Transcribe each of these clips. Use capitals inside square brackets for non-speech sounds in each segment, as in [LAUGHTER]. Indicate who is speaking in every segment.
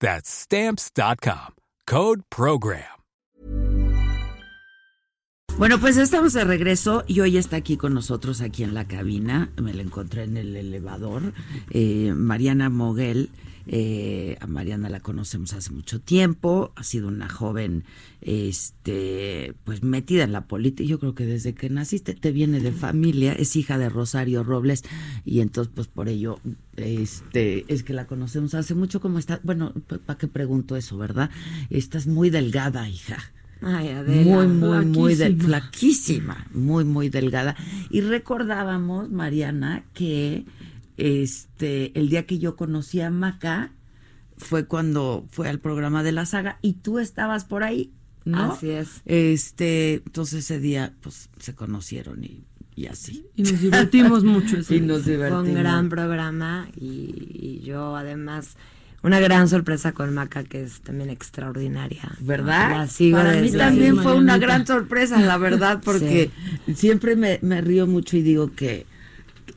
Speaker 1: That's Stamps.com. Code Program.
Speaker 2: Bueno, pues estamos de regreso y hoy está aquí con nosotros, aquí en la cabina. Me la encontré en el elevador. Eh, Mariana Moguel. Eh, a Mariana la conocemos hace mucho tiempo, ha sido una joven, este, pues metida en la política. Yo creo que desde que naciste te viene de familia, es hija de Rosario Robles y entonces, pues por ello, este, es que la conocemos hace mucho. ¿Cómo está? Bueno, ¿para qué pregunto eso, verdad? Estás muy delgada, hija.
Speaker 3: Ay, Adela,
Speaker 2: muy, muy, muy de,
Speaker 3: flaquísima.
Speaker 2: flaquísima, muy, muy delgada. Y recordábamos, Mariana, que este el día que yo conocí a Maca fue cuando fue al programa de la saga y tú estabas por ahí, ¿no?
Speaker 3: Así es.
Speaker 2: Este, entonces ese día, pues, se conocieron y, y así.
Speaker 3: Y nos divertimos mucho [LAUGHS] ese
Speaker 2: Y nos divertimos.
Speaker 4: Fue un gran programa y, y yo además una gran sorpresa con Maca que es también extraordinaria.
Speaker 2: ¿Verdad?
Speaker 4: La sigo
Speaker 2: Para mí también fue una gran sorpresa, la verdad, [LAUGHS] porque siempre me, me río mucho y digo que,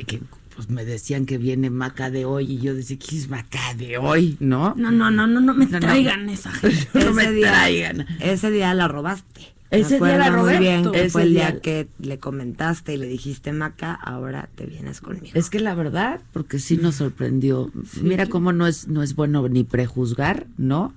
Speaker 2: que, pues me decían que viene Maca de hoy y yo decía, ¿qué es Maca de hoy? ¿No?
Speaker 3: No, no, no, no, no me
Speaker 2: No, no.
Speaker 3: traigan esa [LAUGHS] gente.
Speaker 2: no me
Speaker 4: ese día-
Speaker 2: traigan.
Speaker 4: Ese día la robaste.
Speaker 2: Ese
Speaker 4: Me
Speaker 2: día la robé.
Speaker 4: Muy bien, que fue el
Speaker 2: día-
Speaker 4: día que le comentaste y le dijiste, Maca, ahora te vienes conmigo.
Speaker 2: Es que la verdad, porque sí nos sorprendió. Mira cómo no es, no es bueno ni prejuzgar, ¿no?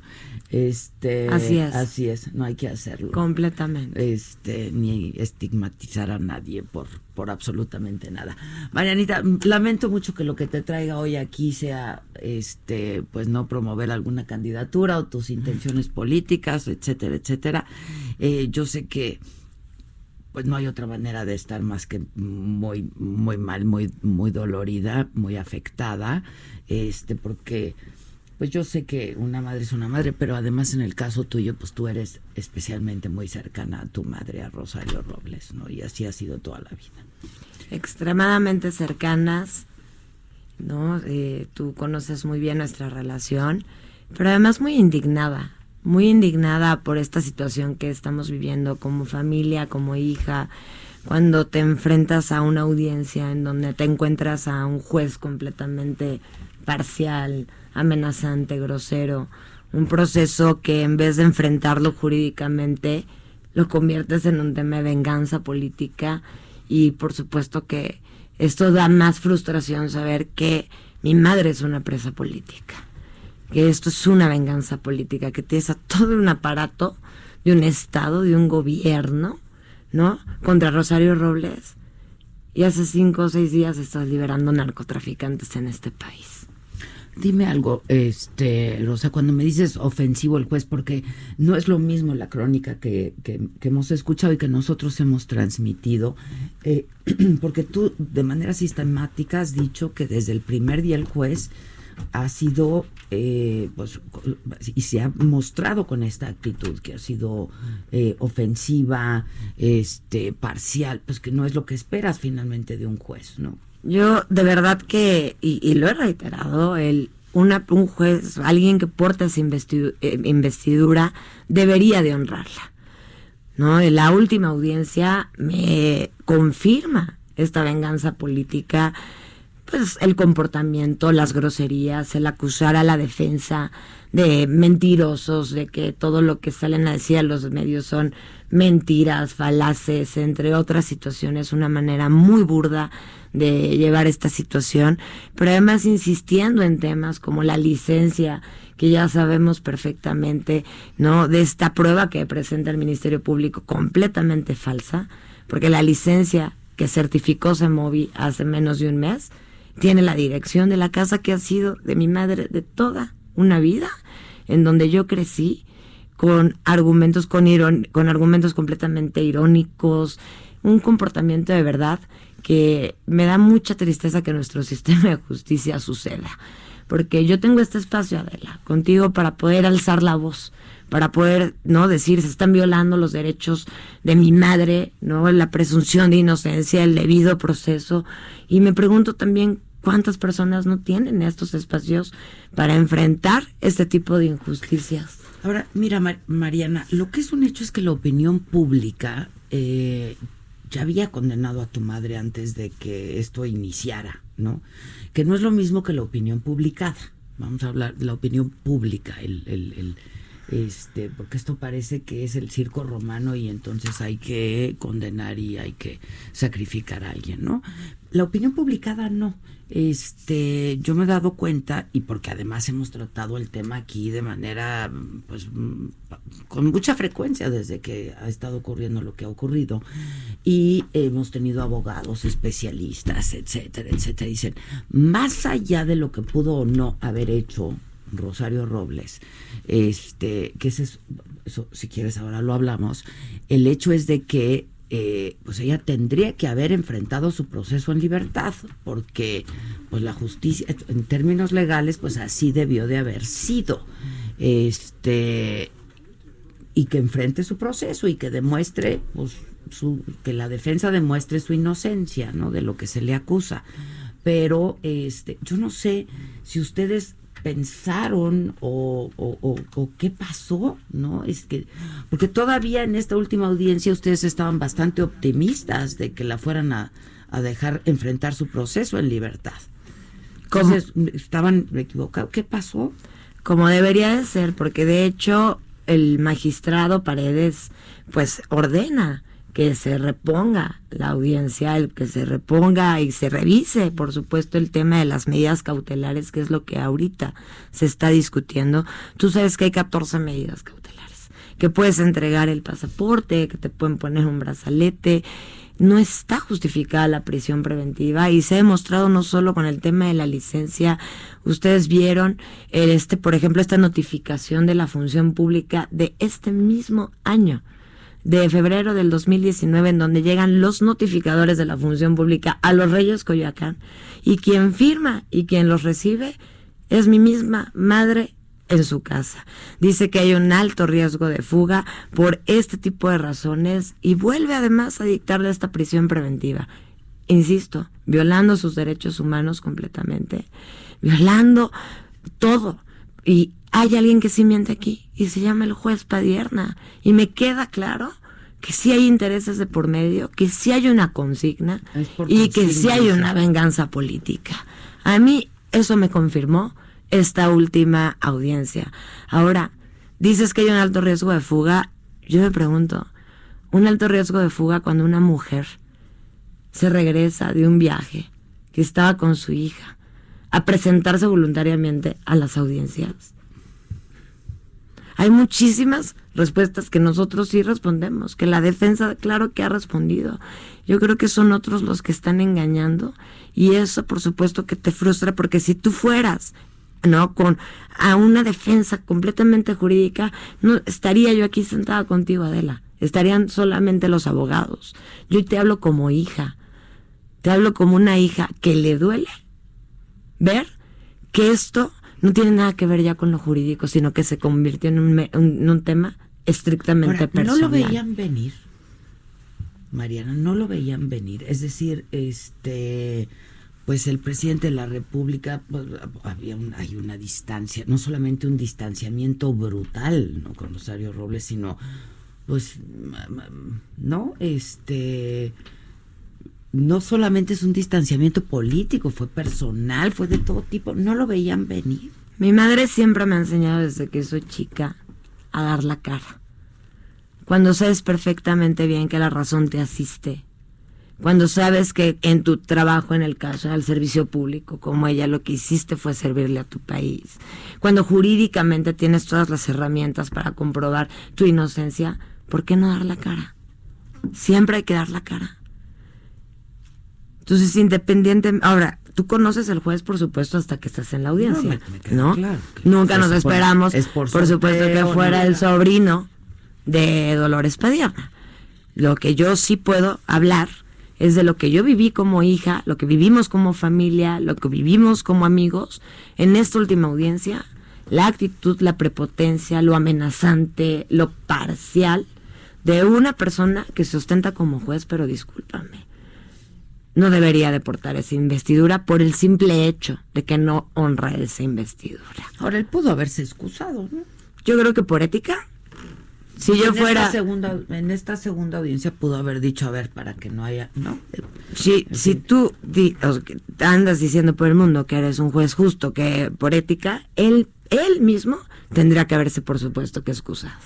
Speaker 2: Este,
Speaker 4: Así es.
Speaker 2: Así es, no hay que hacerlo.
Speaker 4: Completamente.
Speaker 2: este ni estigmatizar a nadie por por absolutamente nada. Marianita, lamento mucho que lo que te traiga hoy aquí sea este pues no promover alguna candidatura o tus intenciones políticas, etcétera, etcétera. Eh, yo sé que pues no hay otra manera de estar más que muy muy mal, muy muy dolorida, muy afectada, este porque pues yo sé que una madre es una madre, pero además en el caso tuyo, pues tú eres especialmente muy cercana a tu madre, a Rosario Robles, ¿no? Y así ha sido toda la vida.
Speaker 4: extremadamente cercanas, ¿no? Eh, tú conoces muy bien nuestra relación, pero además muy indignada, muy indignada por esta situación que estamos viviendo como familia, como hija, cuando te enfrentas a una audiencia en donde te encuentras a un juez completamente parcial, amenazante, grosero, un proceso que en vez de enfrentarlo jurídicamente, lo conviertes en un tema de venganza política y por supuesto que esto da más frustración saber que mi madre es una presa política, que esto es una venganza política, que tienes a todo un aparato de un Estado, de un gobierno, ¿no? Contra Rosario Robles. Y hace cinco o seis días estás liberando narcotraficantes en este país.
Speaker 2: Dime algo, este, Rosa, cuando me dices ofensivo el juez, porque no es lo mismo la crónica que, que- que hemos escuchado y que nosotros hemos transmitido, eh, [CLEARS THROAT] porque tú de manera sistemática has dicho que desde el primer día el juez ha sido, eh, pues, y se ha mostrado con esta actitud que ha sido eh, ofensiva, este, parcial, pues que no es lo que esperas finalmente de un juez, ¿no?
Speaker 4: Yo de verdad que, y, y lo he reiterado, el, una, un juez, alguien que porta esa eh, investidura, debería de honrarla. ¿no? La última audiencia me confirma esta venganza política, pues el comportamiento, las groserías, el acusar a la defensa de mentirosos, de que todo lo que salen a decir a los medios son mentiras, falaces, entre otras situaciones, una manera muy burda de llevar esta situación, pero además insistiendo en temas como la licencia, que ya sabemos perfectamente, ¿no? De esta prueba que presenta el Ministerio Público completamente falsa, porque la licencia que certificó Semovi hace menos de un mes tiene la dirección de la casa que ha sido de mi madre de toda una vida, en donde yo crecí con argumentos con, con argumentos completamente irónicos, un comportamiento de verdad que me da mucha tristeza que nuestro [LAUGHS] sistema de justicia suceda. Porque yo tengo este espacio, Adela, contigo para poder alzar la voz, para poder, ¿no? Decir, se están violando los derechos de mi madre, ¿no? La presunción de inocencia, el debido proceso. Y me pregunto también cuántas personas no tienen estos espacios para enfrentar este tipo de injusticias.
Speaker 2: Ahora, mira, Mariana, lo que es un hecho es que la opinión pública eh, ya había condenado a tu madre antes de que esto iniciara, ¿no? Que no es lo mismo que la opinión publicada. Vamos a hablar de la opinión pública, el, el, el este, porque esto parece que es el circo romano y entonces hay que condenar y hay que sacrificar a alguien, ¿no? La opinión publicada no. Este, yo me he dado cuenta y porque además hemos tratado el tema aquí de manera pues con mucha frecuencia desde que ha estado ocurriendo lo que ha ocurrido y hemos tenido abogados especialistas, etcétera, etcétera, dicen, más allá de lo que pudo o no haber hecho Rosario Robles, este, que es eso, si quieres ahora lo hablamos, el hecho es de que eh, pues ella tendría que haber enfrentado su proceso en libertad, porque pues la justicia, en términos legales, pues así debió de haber sido. Este y que enfrente su proceso y que demuestre pues su, que la defensa demuestre su inocencia, ¿no? de lo que se le acusa. Pero este, yo no sé si ustedes pensaron o, o, qué pasó, ¿no? Es que, porque todavía en esta última audiencia ustedes estaban bastante optimistas de que la fueran a, dejar enfrentar su proceso en libertad. ¿Cómo? estaban equivocados. ¿Qué pasó?
Speaker 4: Como debería de ser, porque de hecho el magistrado Paredes pues ordena que se reponga la audiencia, el que se reponga y se revise, por supuesto, el tema de las medidas cautelares, que es lo que ahorita se está discutiendo. Tú sabes que hay 14 medidas cautelares, que puedes entregar el pasaporte, que te pueden poner un brazalete. No está justificada la prisión preventiva y se ha demostrado no solo con el tema de la licencia. Ustedes vieron este, por ejemplo, esta notificación de la función pública de este mismo año de febrero del 2019 en donde llegan los notificadores de la función pública a los Reyes Coyoacán y quien firma y quien los recibe es mi misma madre en su casa. Dice que hay un alto riesgo de fuga por este tipo de razones y vuelve además a dictarle esta prisión preventiva. Insisto, violando sus derechos humanos completamente, violando todo. Y hay alguien que sí miente aquí y se llama el juez Padierna. Y me queda claro que sí hay intereses de por medio, que sí hay una consigna y que sí hay una venganza política. A mí eso me confirmó esta última audiencia. Ahora, dices que hay un alto riesgo de fuga. Yo me pregunto, un alto riesgo de fuga cuando una mujer se regresa de un viaje que estaba con su hija a presentarse voluntariamente a las audiencias. Hay muchísimas respuestas que nosotros sí respondemos, que la defensa, claro que ha respondido. Yo creo que son otros los que están engañando y eso por supuesto que te frustra porque si tú fueras ¿no? Con a una defensa completamente jurídica, no estaría yo aquí sentada contigo, Adela. Estarían solamente los abogados. Yo te hablo como hija. Te hablo como una hija que le duele ver que esto no tiene nada que ver ya con lo jurídico, sino que se convirtió en un, tema estrictamente personal.
Speaker 2: ¿No lo veían venir? Mariana, no lo veían venir. Es decir, este pues el presidente de la República pues, había hay una distancia, no solamente un distanciamiento brutal, ¿no? con Rosario Robles, sino pues no, este no solamente es un distanciamiento político, fue personal, fue de todo tipo, no lo veían venir.
Speaker 4: Mi madre siempre me ha enseñado desde que soy chica a dar la cara. cuando sabes perfectamente bien que la razón te asiste, cuando sabes que en tu trabajo, en el caso del servicio público, como ella, lo que hiciste fue servirle a tu país, cuando jurídicamente tienes todas las herramientas para comprobar tu inocencia, ¿por qué no dar la cara? Siempre hay que dar la cara. Entonces, independiente, ahora, tú conoces el juez, por supuesto, hasta que estás en la audiencia, ¿no? Nunca nos esperamos, por, supuesto, que fuera el sobrino de Dolores Padierna. Lo que yo sí puedo hablar es de lo que yo viví como hija, lo que vivimos como familia, lo que vivimos como amigos en esta última audiencia, la actitud, la prepotencia, lo amenazante, lo parcial de una persona que se ostenta como juez, pero discúlpame, no debería deportar esa investidura por el simple hecho de que no honra esa investidura.
Speaker 2: Ahora, él pudo haberse excusado, ¿no?
Speaker 4: Yo creo que por ética. Si yo fuera.
Speaker 2: segunda, en esta segunda audiencia pudo haber dicho, a ver, para que no haya. ¿No?
Speaker 4: Si, si tú andas diciendo por el mundo que eres un juez justo, que por ética, él, él mismo tendría que haberse, por supuesto, que excusado.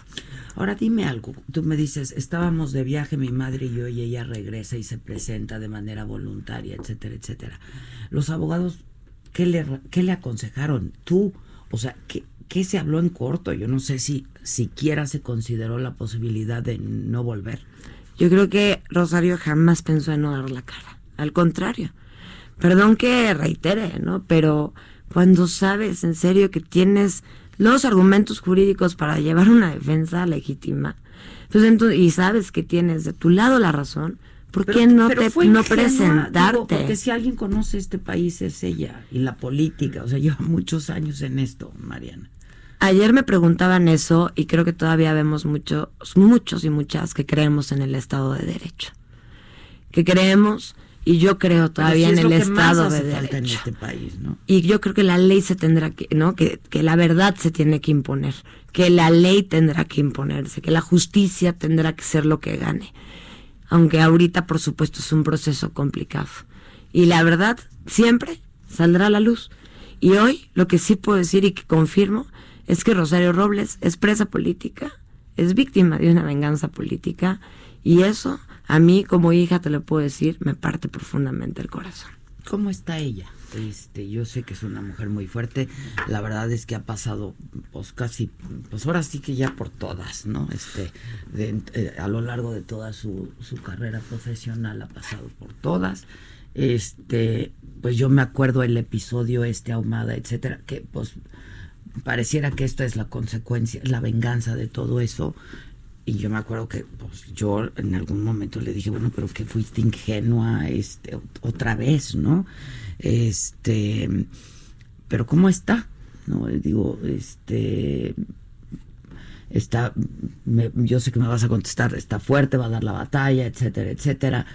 Speaker 2: Ahora dime algo, tú me dices, estábamos de viaje mi madre y yo y ella regresa y se presenta de manera voluntaria, etcétera, etcétera. Los abogados, ¿qué le, qué le aconsejaron? Tú, o sea, ¿qué, ¿qué se habló en corto? Yo no sé si siquiera se consideró la posibilidad de no volver.
Speaker 4: Yo creo que Rosario jamás pensó en no dar la cara. Al contrario. Perdón que reitere, ¿no? Pero cuando sabes en serio que tienes los argumentos jurídicos para llevar una defensa legítima, pues entonces, y sabes que tienes de tu lado la razón, ¿por qué no te no presentarte?
Speaker 2: porque si alguien conoce este país es ella y la política, o sea, lleva muchos años en esto, Mariana.
Speaker 4: Ayer me preguntaban eso y creo que todavía vemos muchos, muchos y muchas que creemos en el Estado de Derecho. Que creemos y yo creo todavía en el Estado de Derecho.
Speaker 2: En este país, ¿no?
Speaker 4: Y yo creo que la ley se tendrá que, ¿no? Que, que la verdad se tiene que imponer, que la ley tendrá que imponerse, que la justicia tendrá que ser lo que gane. Aunque ahorita, por supuesto, es un proceso complicado. Y la verdad siempre saldrá a la luz. Y hoy lo que sí puedo decir y que confirmo es que Rosario Robles es presa política, es víctima de una venganza política y eso a mí como hija te lo puedo decir, me parte profundamente el corazón.
Speaker 2: ¿Cómo está ella? Este, yo sé que es una mujer muy fuerte. La verdad es que ha pasado, pues casi, pues ahora sí que ya por todas, ¿no? Este, eh, a lo largo de toda su, su carrera profesional ha pasado por todas. Este, pues yo me acuerdo el episodio este ahumada, etcétera, que pues pareciera que esto es la consecuencia, la venganza de todo eso. Y yo me acuerdo que pues, yo en algún momento le dije, bueno, pero que fuiste ingenua este, otra vez, ¿no? Este, pero ¿cómo está? No, digo, este, está, yo sé que me vas a contestar, está fuerte, va a dar la batalla, etcétera, etcétera.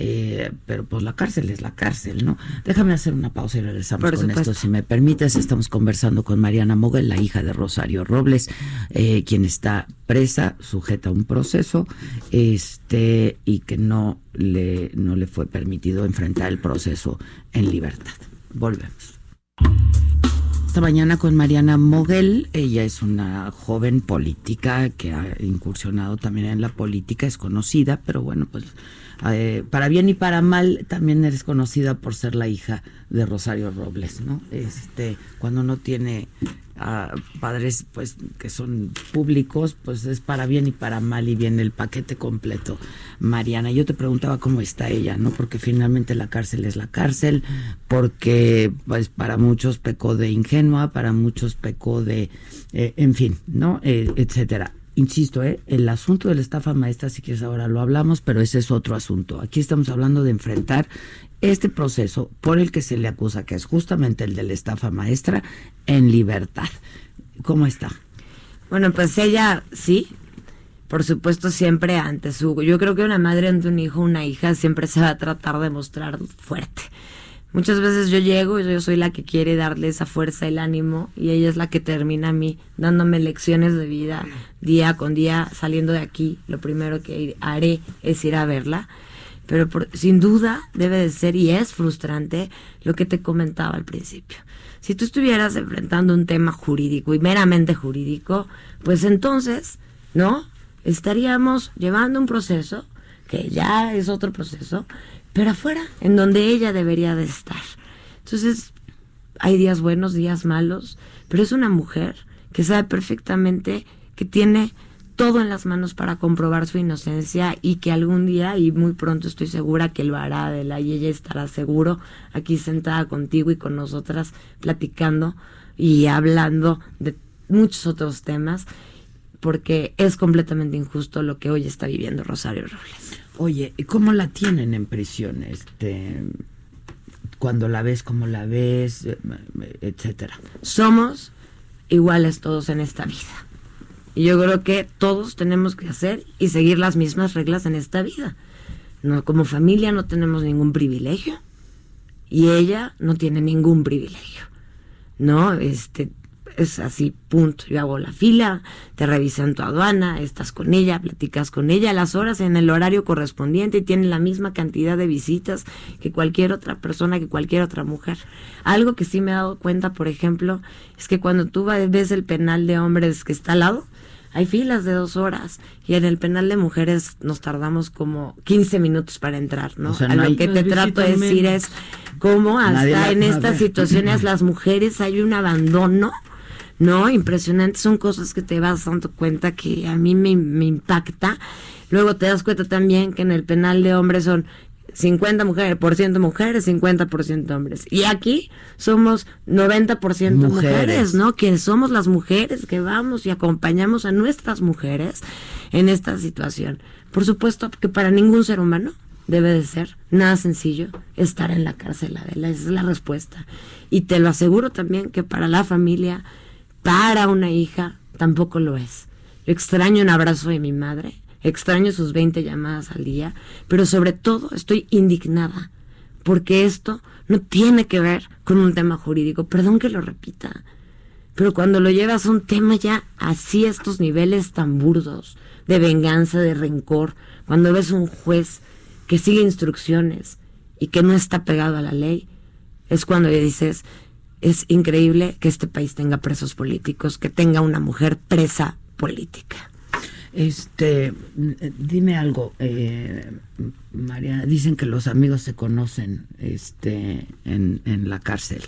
Speaker 2: Eh, pero pues la cárcel es la cárcel, ¿no? Déjame hacer una pausa y regresamos con esto, si me permites. Estamos conversando con Mariana Mogel, la hija de Rosario Robles, eh, quien está presa, sujeta a un proceso, este, y que no le, no le fue permitido enfrentar el proceso en libertad. Volvemos. Esta mañana con Mariana Moguel, ella es una joven política que ha incursionado también en la política, es conocida, pero bueno, pues eh, para bien y para mal, también eres conocida por ser la hija de Rosario Robles, ¿no? Este, cuando no tiene padres pues que son públicos, pues es para bien y para mal y viene el paquete completo. Mariana, yo te preguntaba cómo está ella, ¿no? Porque finalmente la cárcel es la cárcel, porque pues para muchos pecó de ingenua, para muchos pecó de, eh, en fin, ¿no? Eh, etcétera insisto, ¿eh? el asunto de la estafa maestra, si quieres ahora lo hablamos, pero ese es otro asunto. Aquí estamos hablando de enfrentar este proceso por el que se le acusa, que es justamente el de la estafa maestra, en libertad. ¿Cómo está?
Speaker 4: Bueno, pues ella sí, por supuesto siempre ante su... Yo creo que una madre ante un hijo, una hija, siempre se va a tratar de mostrar fuerte. Muchas veces yo llego y yo soy la que quiere darle esa fuerza, el ánimo, y ella es la que termina a mí dándome lecciones de vida día con día, saliendo de aquí. Lo primero que haré es ir a verla. Pero sin duda debe de ser y es frustrante lo que te comentaba al principio. Si tú estuvieras enfrentando un tema jurídico y meramente jurídico, pues entonces, ¿no? estaríamos llevando un proceso, que ya es otro proceso, pero afuera, en donde ella debería de estar. Entonces, hay días buenos, días malos, pero es una mujer que sabe perfectamente que tiene todo en las manos para comprobar su inocencia y que algún día, y muy pronto estoy segura que lo hará de la y ella estará seguro aquí sentada contigo y con nosotras platicando y hablando de muchos otros temas, porque es completamente injusto lo que hoy está viviendo Rosario Robles.
Speaker 2: Oye, ¿y cómo la tienen en prisión? Este, cuando la ves, cómo la ves, eh, etcétera.
Speaker 4: Somos iguales todos en esta vida. Y yo creo que todos tenemos que hacer y seguir las mismas reglas en esta vida. No, como familia no tenemos ningún privilegio y ella no tiene ningún privilegio. No, este es así, punto. Yo hago la fila, te revisan tu aduana, estás con ella, platicas con ella a las horas en el horario correspondiente y tiene la misma cantidad de visitas que cualquier otra persona, que cualquier otra mujer. Algo que sí me he dado cuenta, por ejemplo, es que cuando tú ves el penal de hombres que está al lado, hay filas de dos horas y en el penal de mujeres nos tardamos como 15 minutos para entrar, ¿no? a lo que te trato de decir es cómo hasta en estas situaciones [CLEARS THROAT] las mujeres hay un abandono ¿no? Impresionante, son cosas que te vas dando cuenta que a mí me, me impacta. Luego te das cuenta también que en el penal de hombres son 50 mujeres, por ciento mujeres, 50% hombres. Y aquí somos 90% mujeres. mujeres, ¿no? Que somos las mujeres que vamos y acompañamos a nuestras mujeres en esta situación. Por supuesto que para ningún ser humano debe de ser nada sencillo estar en la cárcel, Adela, esa es la respuesta. Y te lo aseguro también que para la familia para una hija tampoco lo es. Yo extraño un abrazo de mi madre, extraño sus 20 llamadas al día, pero sobre todo estoy indignada porque esto no tiene que ver con un tema jurídico. Perdón que lo repita, pero cuando lo llevas a un tema ya así estos niveles tan burdos, de venganza, de rencor, cuando ves un juez que sigue instrucciones y que no está pegado a la ley, es cuando le dices, es increíble que este país tenga presos políticos, que tenga una mujer presa política.
Speaker 2: Este, dime algo, eh, María. Dicen que los amigos se conocen, este, en, en la cárcel.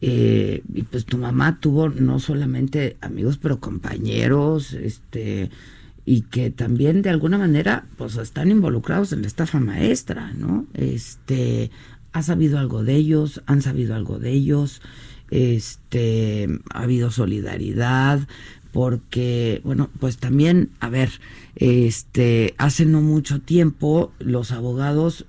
Speaker 2: Eh, y pues tu mamá tuvo no solamente amigos, pero compañeros, este, y que también de alguna manera, pues están involucrados en la estafa maestra, ¿no? Este, ha sabido algo de ellos, han sabido algo de ellos, este, ha habido solidaridad, porque, bueno, pues también, a ver, este, hace no mucho tiempo los abogados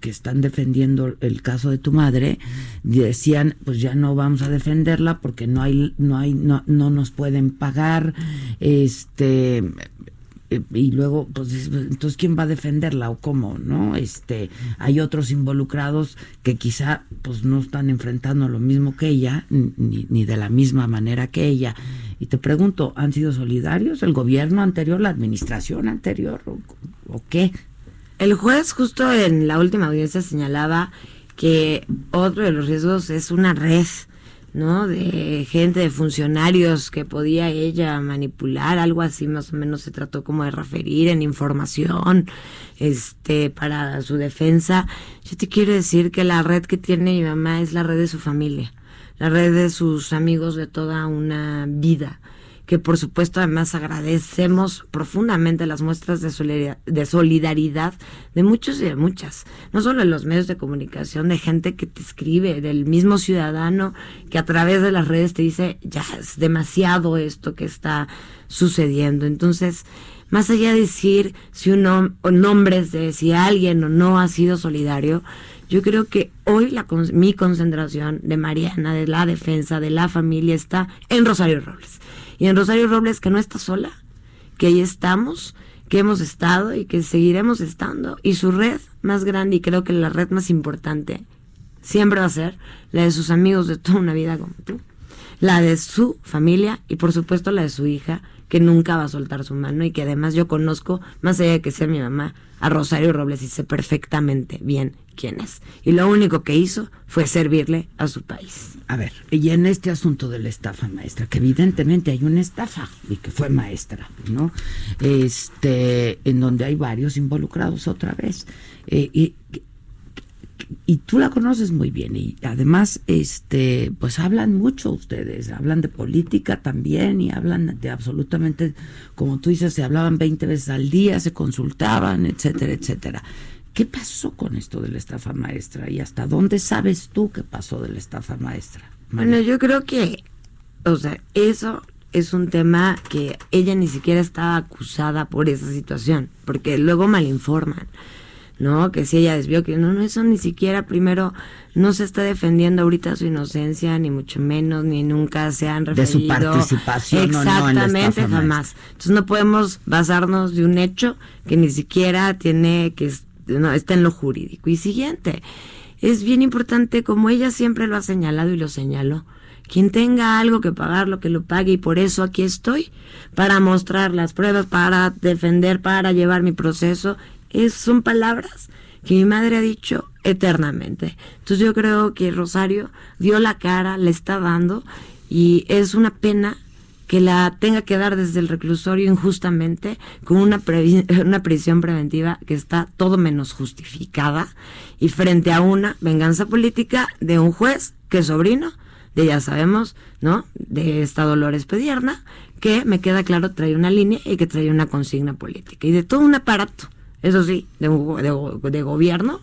Speaker 2: que están defendiendo el caso de tu madre decían pues ya no vamos a defenderla porque no hay no hay no, no nos pueden pagar este y luego pues entonces quién va a defenderla o cómo no este hay otros involucrados que quizá pues no están enfrentando lo mismo que ella ni, de la misma manera que ella. Y te pregunto han sido solidarios el gobierno anterior la administración anterior o qué
Speaker 4: el juez justo en la última audiencia señalaba que otro de los riesgos es una red ¿no? De gente, de funcionarios que podía ella manipular, algo así más o menos se trató como de referir en información, este, para su defensa. Yo te quiero decir que la red que tiene mi mamá es la red de su familia, la red de sus amigos de toda una vida que por supuesto además agradecemos profundamente las muestras de solidaridad, de de muchos y de muchas, no solo en los medios de comunicación, de gente que te escribe, del mismo ciudadano que a través de las redes te dice, ya es demasiado esto que está sucediendo. Entonces, más allá de decir si un o nombres de si alguien o no ha sido solidario, yo creo que hoy la, mi concentración de Mariana, de la defensa, de la familia, está en Rosario Robles y en Rosario Robles que no está sola, que ahí estamos, que hemos estado y que seguiremos estando. Y su red más grande y creo que la red más importante siempre va a ser la de sus amigos de toda una vida como tú, la de su familia y por supuesto la de su hija que nunca va a soltar su mano y que además yo conozco, más allá de que sea mi mamá, a Rosario Robles y sé perfectamente bien quién. Y lo único que hizo fue servirle a su país.
Speaker 2: A ver, y en este asunto de la estafa maestra, que evidentemente hay una estafa y que fue maestra, ¿no? Este, en donde hay varios involucrados otra vez. Eh, y, y tú la conoces muy bien y además este pues hablan mucho ustedes hablan de política también y hablan de absolutamente como tú dices se hablaban 20 veces al día se consultaban etcétera etcétera ¿qué pasó con esto de la estafa maestra y hasta dónde sabes tú qué pasó de la estafa maestra?
Speaker 4: Bueno yo creo que o sea eso es un tema que ella ni siquiera estaba acusada por esa situación porque luego malinforman ¿no? Que si ella desvió, que no, no, eso ni siquiera primero no se está defendiendo ahorita su inocencia, ni mucho menos, ni nunca se han referido.
Speaker 2: De su participación.
Speaker 4: Exactamente, jamás. Entonces no podemos basarnos de un hecho que ni siquiera tiene, que no, está en lo jurídico. Y siguiente, es bien importante, como ella siempre lo ha señalado y lo señaló, quien tenga algo que pagar, lo que lo pague, y por eso aquí estoy, para mostrar las pruebas, para defender, para llevar mi proceso es, son palabras que mi madre ha dicho eternamente. Entonces yo creo que Rosario dio la cara, le está dando y es una pena que la tenga que dar desde el reclusorio injustamente con una, [LAUGHS] una prisión preventiva que está todo menos justificada y frente a una venganza política de un juez que es sobrino de ya sabemos, ¿no? De esta Dolores Pedierna, que me queda claro trae una línea y que trae una consigna política y de todo un aparato eso sí, de, de, gobierno,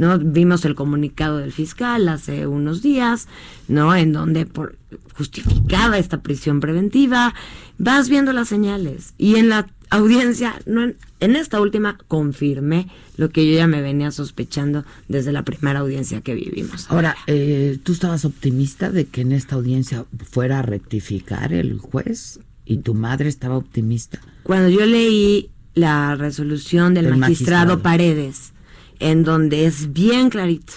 Speaker 4: ¿no? Vimos el comunicado del fiscal hace unos días, ¿no? En donde por, justificaba esta prisión preventiva. Vas viendo las señales. Y en la audiencia, no en, esta última, confirmé lo que yo ya me venía sospechando desde la primera audiencia que vivimos.
Speaker 2: Ahora, eh, ¿tú estabas optimista de que en esta audiencia fuera a rectificar el juez? ¿Y tu madre estaba optimista?
Speaker 4: Cuando yo leí la resolución del magistrado, Paredes, en donde es bien clarito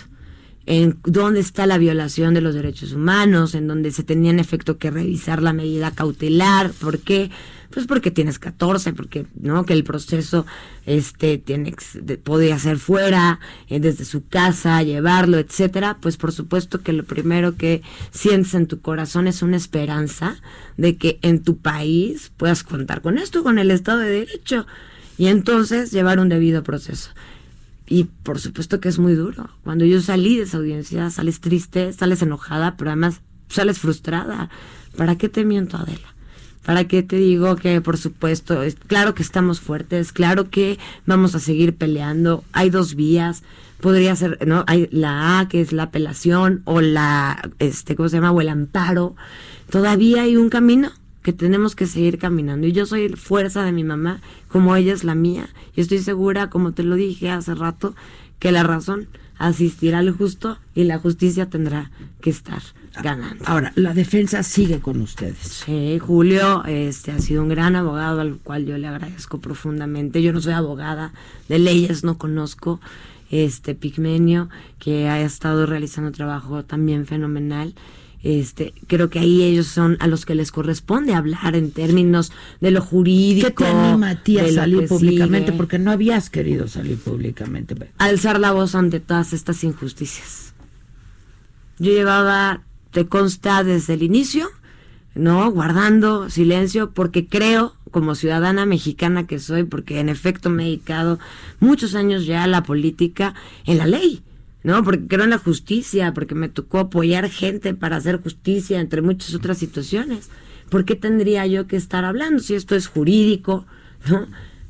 Speaker 4: en dónde está la violación de los derechos humanos, en donde se tenía en efecto que revisar la medida cautelar, ¿por qué? Pues porque tienes 14, porque no que el proceso este tiene podría ser fuera, eh, desde su casa, llevarlo, etcétera, pues por supuesto que lo primero que sientes en tu corazón es una esperanza de que en tu país puedas contar con esto, con el Estado de Derecho y entonces llevar un debido proceso. Y por supuesto que es muy duro. Cuando yo salí de esa audiencia, sales triste, sales enojada, pero además sales frustrada. ¿Para qué te miento, Adela? ¿Para qué te digo que, por supuesto, es claro que estamos fuertes, claro que vamos a seguir peleando? Hay dos vías. Podría ser, ¿no? Hay la A, que es la apelación, o la, este, ¿cómo se llama? O el amparo. Todavía hay un camino que tenemos que seguir caminando. Y yo soy fuerza de mi mamá, como ella es la mía. Y estoy segura, como te lo dije hace rato, que la razón asistirá al justo y la justicia tendrá que estar ganando.
Speaker 2: Ahora, la defensa sigue con ustedes.
Speaker 4: Sí, Julio este, ha sido un gran abogado al cual yo le agradezco profundamente. Yo no soy abogada de leyes, no conozco este Pigmenio, que ha estado realizando trabajo también fenomenal este, creo que ahí ellos son a los que les corresponde hablar en términos de lo jurídico.
Speaker 2: ¿Qué te anima a ti a salir públicamente? Porque no habías querido salir públicamente.
Speaker 4: Alzar la voz ante todas estas injusticias. Yo llevaba, te consta desde el inicio, ¿no? Guardando silencio porque creo, como ciudadana mexicana que soy, porque en efecto me he dedicado muchos años ya a la política, en la ley ¿no? Porque creo en la justicia, porque me tocó apoyar gente para hacer justicia, entre muchas otras situaciones. ¿Por qué tendría yo que estar hablando si esto es jurídico, ¿no?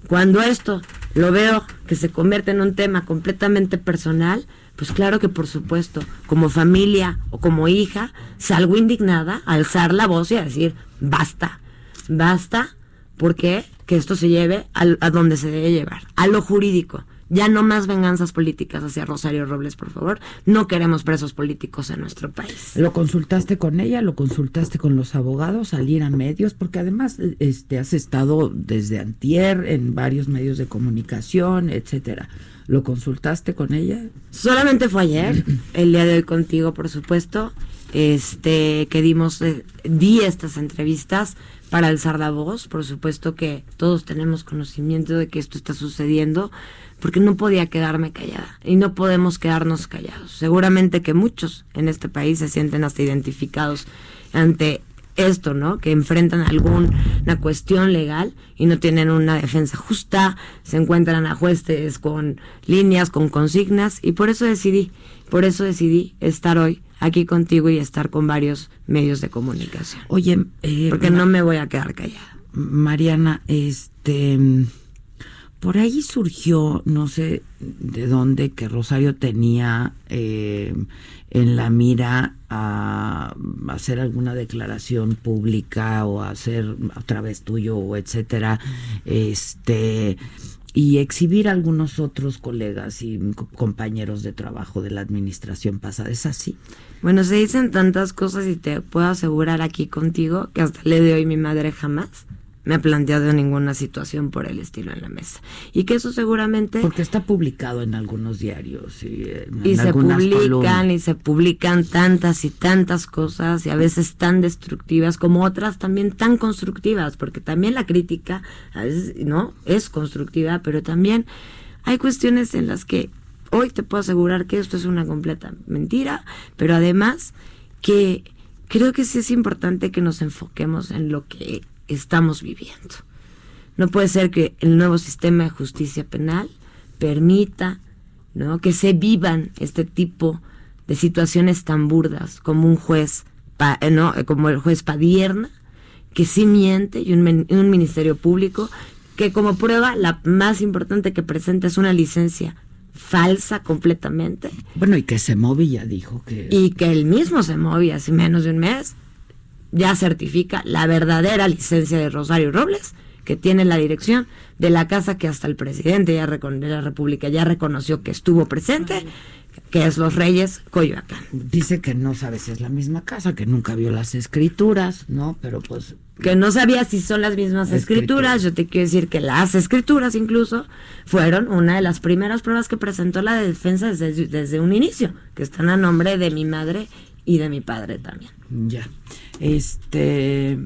Speaker 4: Cuando esto lo veo que se convierte en un tema completamente personal, pues claro que por supuesto, como familia o como hija, salgo indignada a alzar la voz y a decir, basta, basta, porque que esto se lleve a donde se debe llevar, a lo jurídico ya no más venganzas políticas hacia Rosario Robles, por favor. No queremos presos políticos en nuestro país.
Speaker 2: ¿Lo consultaste con ella? ¿Lo consultaste con los abogados? ¿Salir a medios? Porque además este, has estado desde antier en varios medios de comunicación, etcétera. ¿Lo consultaste con ella?
Speaker 4: Solamente fue ayer, [CLEARS THROAT] el día de hoy contigo, por supuesto. Este, que dimos, eh, di estas entrevistas para alzar la voz. Por supuesto que todos tenemos conocimiento de que esto está sucediendo, porque no podía quedarme callada y no podemos quedarnos callados. Seguramente que muchos en este país se sienten hasta identificados ante esto, ¿no? Que enfrentan alguna cuestión legal y no tienen una defensa justa, se encuentran a jueces con líneas, con consignas y por eso decidí, por eso decidí estar hoy aquí contigo y estar con varios medios de comunicación.
Speaker 2: Oye, eh,
Speaker 4: porque no me voy a quedar callada.
Speaker 2: Mariana, este por ahí surgió, no sé de dónde, que Rosario tenía eh, en la mira a hacer alguna declaración pública o hacer a través tuyo o etcétera, este y exhibir a algunos otros colegas y compañeros de trabajo de la administración pasada. ¿Es así?
Speaker 4: Bueno, se dicen tantas cosas y te puedo asegurar aquí contigo que hasta le de hoy mi madre jamás me ha planteado ninguna situación por el estilo en la mesa. Y que eso seguramente...
Speaker 2: Porque está publicado en algunos diarios y,
Speaker 4: y se publican y se publican tantas y tantas cosas y a veces tan destructivas como otras también tan constructivas, porque también la crítica a veces, ¿no? Es constructiva, pero también hay cuestiones en las que hoy te puedo asegurar que esto es una completa mentira, pero además que creo que sí es importante que nos enfoquemos en lo que estamos viviendo. No puede ser que el nuevo sistema de justicia penal permita ¿no? que se vivan este tipo de situaciones tan burdas como un juez, eh, ¿no? como el juez Padierna, que sí miente, y un, un ministerio público que como prueba la más importante que presenta es una licencia falsa completamente.
Speaker 2: Bueno, y que se ya dijo que...
Speaker 4: Y que él mismo se movía hace menos de un mes ya certifica la verdadera licencia de Rosario Robles, que tiene la dirección de la casa que hasta el presidente ya de la República ya reconoció que estuvo presente, que es Los Reyes Coyoacán.
Speaker 2: Dice que no sabe si es la misma casa, que nunca vio las escrituras, ¿no? Pero pues...
Speaker 4: Que no sabía si son las mismas escrituras. Yo te quiero decir que las escrituras incluso fueron una de las primeras pruebas que presentó la defensa desde, desde un inicio, que están a nombre de mi madre y de mi padre también.
Speaker 2: Ya. Este,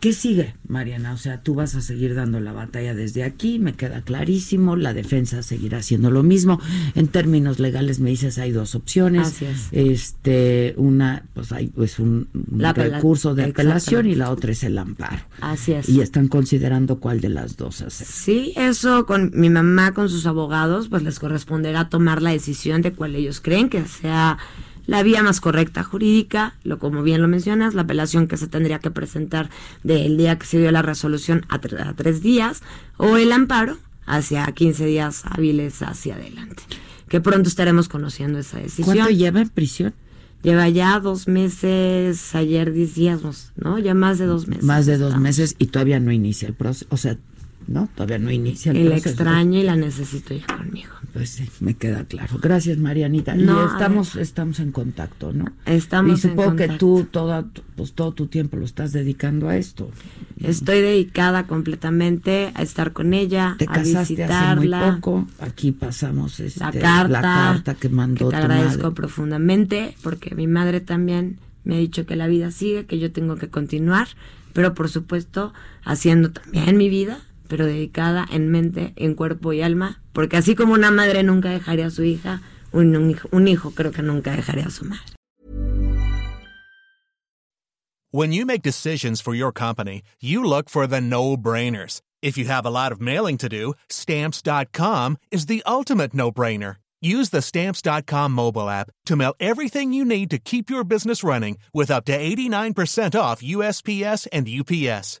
Speaker 2: ¿qué sigue, Mariana? O sea, tú vas a seguir dando la batalla desde aquí, me queda clarísimo, la defensa seguirá haciendo lo mismo. En términos legales me dices hay dos opciones.
Speaker 4: Así es.
Speaker 2: Este, una pues hay pues un, recurso de apelación y la otra es el amparo.
Speaker 4: Así es.
Speaker 2: Y están considerando cuál de las dos hacer.
Speaker 4: Sí, eso con mi mamá con sus abogados pues les corresponderá tomar la decisión de cuál ellos creen que sea la vía más correcta jurídica, lo como bien lo mencionas, la apelación que se tendría que presentar del día que se dio la resolución a, tres días, o el amparo hacia 15 días hábiles hacia adelante. Que pronto estaremos conociendo esa decisión.
Speaker 2: ¿Cuánto lleva en prisión?
Speaker 4: Lleva ya dos meses, ayer decíamos, ¿no? Ya más de dos meses.
Speaker 2: Más de dos meses y todavía no inicia el proceso. O sea, ¿no? Todavía no inicia el
Speaker 4: y la extraño y la necesito ya conmigo.
Speaker 2: Pues sí, me queda claro. Gracias, Marianita. y estamos, estamos en contacto, ¿no?
Speaker 4: Estamos
Speaker 2: y supongo que tú toda, pues, todo tu tiempo lo estás dedicando a esto.
Speaker 4: Estoy dedicada completamente a estar con ella,
Speaker 2: te
Speaker 4: a visitarla.
Speaker 2: Hace muy poco. Aquí pasamos este,
Speaker 4: la, carta,
Speaker 2: la carta que mandó
Speaker 4: que te agradezco profundamente porque mi madre también me ha dicho que la vida sigue, que yo tengo que continuar, pero por supuesto haciendo también mi vida pero dedicada en mente, en cuerpo y alma, porque así como una madre nunca dejaría a su hija, un, un, hijo, un hijo creo que nunca dejaría a su madre.
Speaker 5: When you make decisions for your company, you look for the no-brainers. If you have a lot of mailing to do, stamps.com is the ultimate no-brainer. Use the stamps.com mobile app to mail everything you need to keep your business running with up to 89% off USPS and UPS.